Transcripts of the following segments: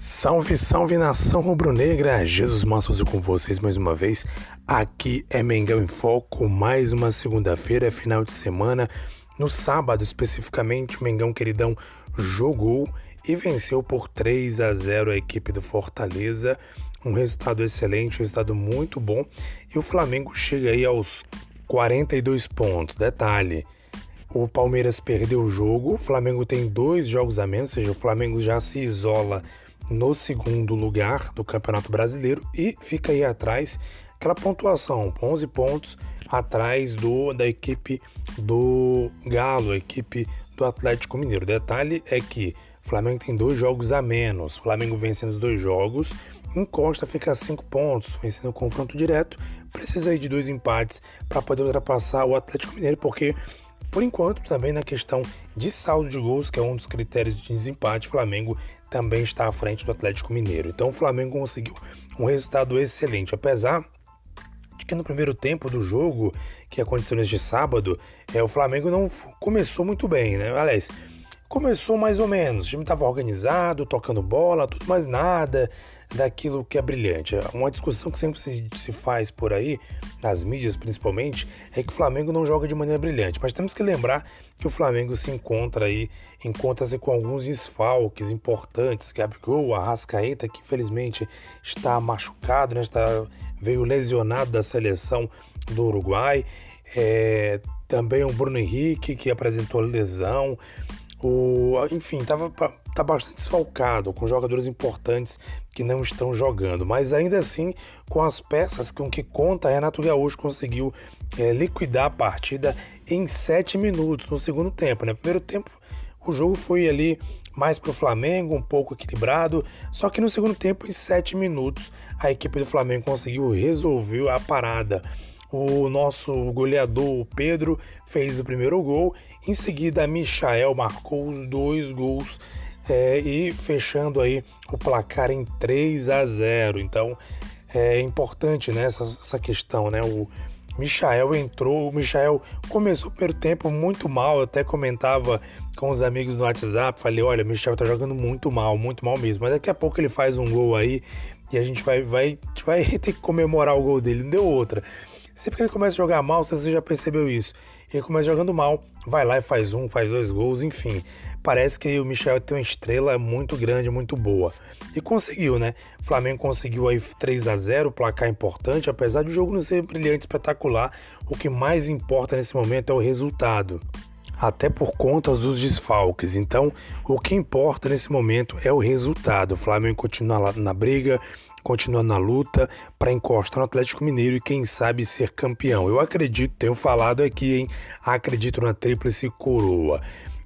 Salve, salve nação rubro-negra! Jesus Massoso com vocês mais uma vez. Aqui é Mengão em Foco, mais uma segunda-feira, final de semana. No sábado, especificamente, Mengão queridão jogou e venceu por 3 a 0 a equipe do Fortaleza. Um resultado excelente, um resultado muito bom. E o Flamengo chega aí aos 42 pontos. Detalhe, o Palmeiras perdeu o jogo, o Flamengo tem dois jogos a menos, ou seja, o Flamengo já se isola no segundo lugar do Campeonato Brasileiro e fica aí atrás aquela pontuação, 11 pontos atrás do da equipe do Galo, a equipe do Atlético Mineiro. O detalhe é que Flamengo tem dois jogos a menos. Flamengo vencendo os dois jogos, encosta, fica a cinco pontos, vencendo o confronto direto. Precisa aí de dois empates para poder ultrapassar o Atlético Mineiro, porque por enquanto, também na questão de saldo de gols, que é um dos critérios de desempate, Flamengo também está à frente do Atlético Mineiro. Então o Flamengo conseguiu um resultado excelente, apesar de que no primeiro tempo do jogo, que aconteceu neste sábado, é, o Flamengo não começou muito bem, né? Aliás, começou mais ou menos. O time estava organizado, tocando bola, tudo mais nada daquilo que é brilhante. Uma discussão que sempre se, se faz por aí, nas mídias principalmente, é que o Flamengo não joga de maneira brilhante. Mas temos que lembrar que o Flamengo se encontra aí, encontra-se com alguns desfalques importantes. Gabigol, Arrascaeta, que infelizmente está machucado, né? está, veio lesionado da seleção do Uruguai. É, também o Bruno Henrique, que apresentou lesão. O, enfim, estava tá bastante desfalcado, com jogadores importantes que não estão jogando, mas ainda assim, com as peças com que conta, Renato Gaúcho conseguiu é, liquidar a partida em sete minutos no segundo tempo. Né? Primeiro tempo, o jogo foi ali mais para o Flamengo, um pouco equilibrado, só que no segundo tempo, em sete minutos, a equipe do Flamengo conseguiu resolver a parada. O nosso goleador Pedro fez o primeiro gol, em seguida Michael marcou os dois gols é, e fechando aí o placar em 3 a 0. Então é importante né, essa, essa questão, né? O Michael entrou, o Michael começou pelo tempo muito mal, eu até comentava com os amigos no WhatsApp, falei, olha, o Michel tá jogando muito mal, muito mal mesmo, mas daqui a pouco ele faz um gol aí e a gente vai, vai, vai ter que comemorar o gol dele, não deu outra. Sempre que ele começa a jogar mal, você já percebeu isso. Ele começa jogando mal, vai lá e faz um, faz dois gols, enfim. Parece que o Michel tem uma estrela muito grande, muito boa. E conseguiu, né? O Flamengo conseguiu aí 3 a 0 placar importante, apesar de o jogo não ser brilhante, espetacular. O que mais importa nesse momento é o resultado até por conta dos desfalques. Então, o que importa nesse momento é o resultado. O Flamengo continua na briga, continua na luta para encostar no Atlético Mineiro e quem sabe ser campeão. Eu acredito, tenho falado aqui, hein? Acredito na tríplice coroa.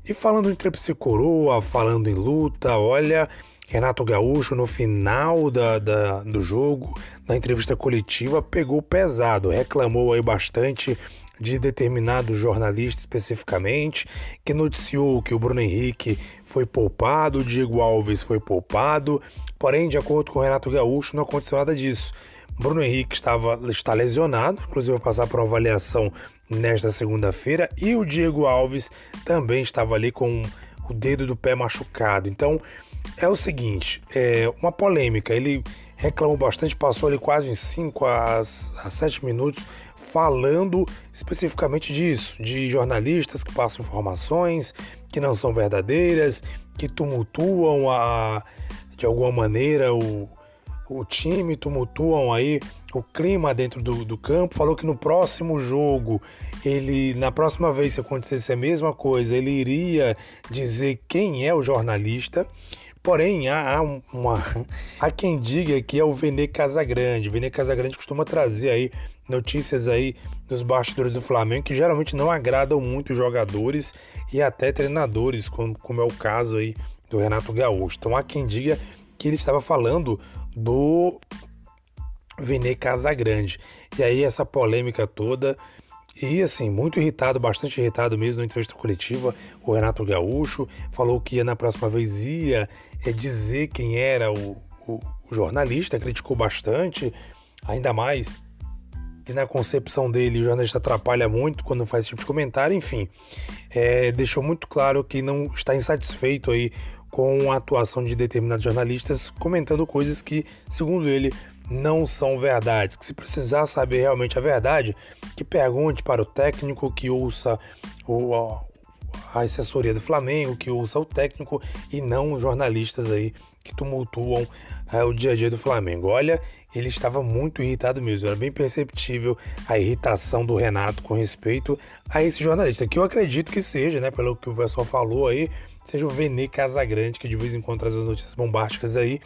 E falando em tríplice coroa, falando em luta, olha, Renato Gaúcho no final da, da, do jogo, na entrevista coletiva, pegou pesado, reclamou aí bastante de determinado jornalista especificamente, que noticiou que o Bruno Henrique foi poupado, o Diego Alves foi poupado, porém, de acordo com o Renato Gaúcho, não aconteceu nada disso. Bruno Henrique estava, está lesionado, inclusive vai passar por uma avaliação nesta segunda-feira, e o Diego Alves também estava ali com o dedo do pé machucado. Então é o seguinte: é uma polêmica. Ele reclamou bastante, passou ali quase em 5 a 7 minutos falando especificamente disso, de jornalistas que passam informações que não são verdadeiras, que tumultuam a, de alguma maneira o, o time, tumultuam aí o clima dentro do, do campo. Falou que no próximo jogo, ele, na próxima vez, se acontecesse a mesma coisa, ele iria dizer quem é o jornalista. Porém, há, há, uma, há quem diga que é o Vene Casagrande. O Vene Casagrande costuma trazer aí notícias aí dos bastidores do Flamengo que geralmente não agradam muito jogadores e até treinadores, como, como é o caso aí do Renato Gaúcho. Então há quem diga que ele estava falando do Vene Casagrande. E aí essa polêmica toda e assim, muito irritado, bastante irritado mesmo na entrevista coletiva, o Renato Gaúcho falou que na próxima vez ia é, dizer quem era o, o, o jornalista, criticou bastante, ainda mais que na concepção dele o jornalista atrapalha muito quando faz esse tipo de comentário, enfim, é, deixou muito claro que não está insatisfeito aí com a atuação de determinados jornalistas comentando coisas que, segundo ele, não são verdades. Que se precisar saber realmente a verdade, que pergunte para o técnico, que ouça o, a assessoria do Flamengo, que ouça o técnico e não os jornalistas aí que tumultuam é, o dia a dia do Flamengo. Olha, ele estava muito irritado mesmo, era bem perceptível a irritação do Renato com respeito a esse jornalista, que eu acredito que seja, né, pelo que o pessoal falou aí, seja o Vene Casagrande, que de vez em quando traz as notícias bombásticas aí.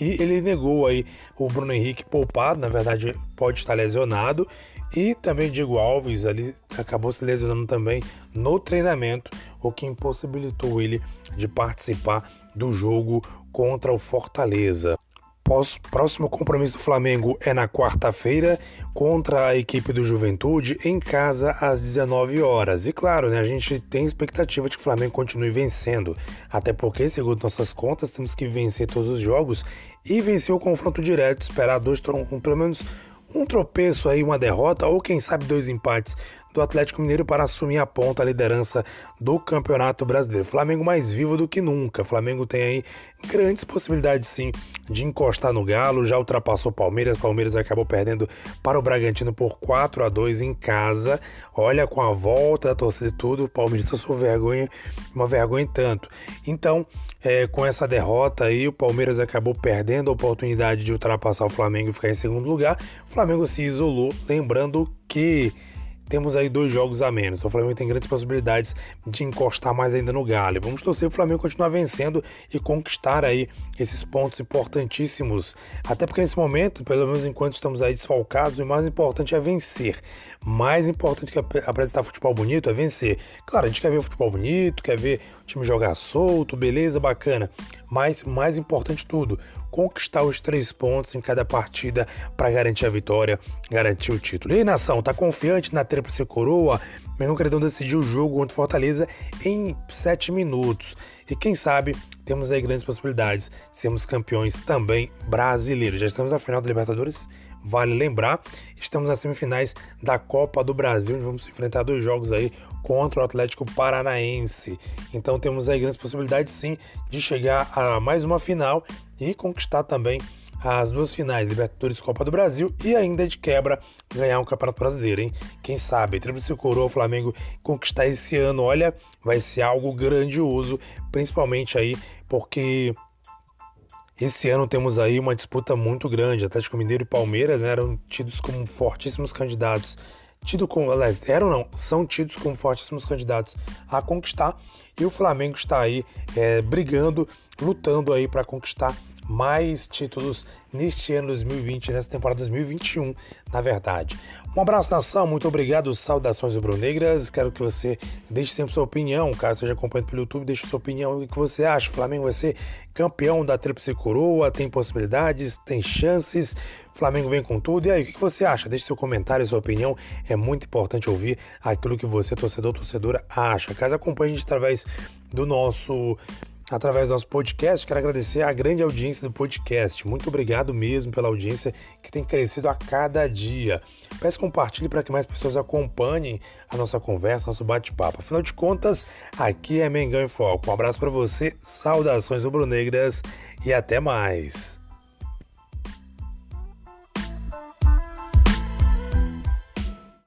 E ele negou aí o Bruno Henrique poupado, na verdade pode estar lesionado. E também Diego Alves ali acabou se lesionando também no treinamento, o que impossibilitou ele de participar do jogo contra o Fortaleza. Próximo compromisso do Flamengo é na quarta-feira contra a equipe do Juventude em casa às 19 horas. E claro, né, a gente tem expectativa de que o Flamengo continue vencendo, até porque, segundo nossas contas, temos que vencer todos os jogos e vencer o confronto direto, esperar dois, pelo menos um tropeço aí, uma derrota ou quem sabe dois empates do Atlético Mineiro para assumir a ponta, a liderança do Campeonato Brasileiro. Flamengo mais vivo do que nunca. Flamengo tem aí grandes possibilidades sim de encostar no Galo, já ultrapassou o Palmeiras. Palmeiras acabou perdendo para o Bragantino por 4 a 2 em casa. Olha, com a volta da torcida e tudo, o Palmeiras passou vergonha, uma vergonha tanto. Então, é, com essa derrota aí, o Palmeiras acabou perdendo a oportunidade de ultrapassar o Flamengo e ficar em segundo lugar. O Flamengo se isolou, lembrando que temos aí dois jogos a menos. O Flamengo tem grandes possibilidades de encostar mais ainda no Galo. Vamos torcer o Flamengo continuar vencendo e conquistar aí esses pontos importantíssimos. Até porque nesse momento, pelo menos enquanto estamos aí desfalcados, o mais importante é vencer. Mais importante que apresentar futebol bonito é vencer. Claro, a gente quer ver futebol bonito, quer ver o time jogar solto, beleza, bacana. Mas mais importante tudo, conquistar os três pontos em cada partida para garantir a vitória, garantir o título. E aí, nação, tá confiante na tríplice coroa? Mengão Credão decidiu o jogo contra Fortaleza em sete minutos. E quem sabe temos aí grandes possibilidades de sermos campeões também brasileiros. Já estamos na final da Libertadores Vale lembrar, estamos nas semifinais da Copa do Brasil, onde vamos enfrentar dois jogos aí contra o Atlético Paranaense. Então temos aí grandes possibilidades sim de chegar a mais uma final e conquistar também as duas finais, Libertadores Copa do Brasil e ainda de quebra ganhar um Campeonato Brasileiro, hein? Quem sabe, Tríplice Coroa, o Flamengo conquistar esse ano, olha, vai ser algo grandioso, principalmente aí porque esse ano temos aí uma disputa muito grande. Atlético Mineiro e Palmeiras né, eram tidos como fortíssimos candidatos. Tido como, aliás, eram não, são tidos como fortíssimos candidatos a conquistar. E o Flamengo está aí é, brigando, lutando aí para conquistar mais títulos neste ano 2020, nessa temporada 2021, na verdade. Um abraço, nação, muito obrigado, saudações rubro-negras. Quero que você deixe sempre sua opinião, caso esteja acompanhando pelo YouTube, deixe sua opinião. O que você acha? O Flamengo vai ser campeão da Tríplice Coroa? Tem possibilidades? Tem chances? Flamengo vem com tudo. E aí, o que você acha? Deixe seu comentário, sua opinião. É muito importante ouvir aquilo que você, torcedor, torcedora, acha. Caso acompanhe a gente através do nosso através do nosso podcast. Quero agradecer a grande audiência do podcast. Muito obrigado mesmo pela audiência que tem crescido a cada dia. Peço compartilhe para que mais pessoas acompanhem a nossa conversa, nosso bate-papo. Afinal de contas, aqui é Mengão em Foco. Um abraço para você, saudações rubro-negras e até mais.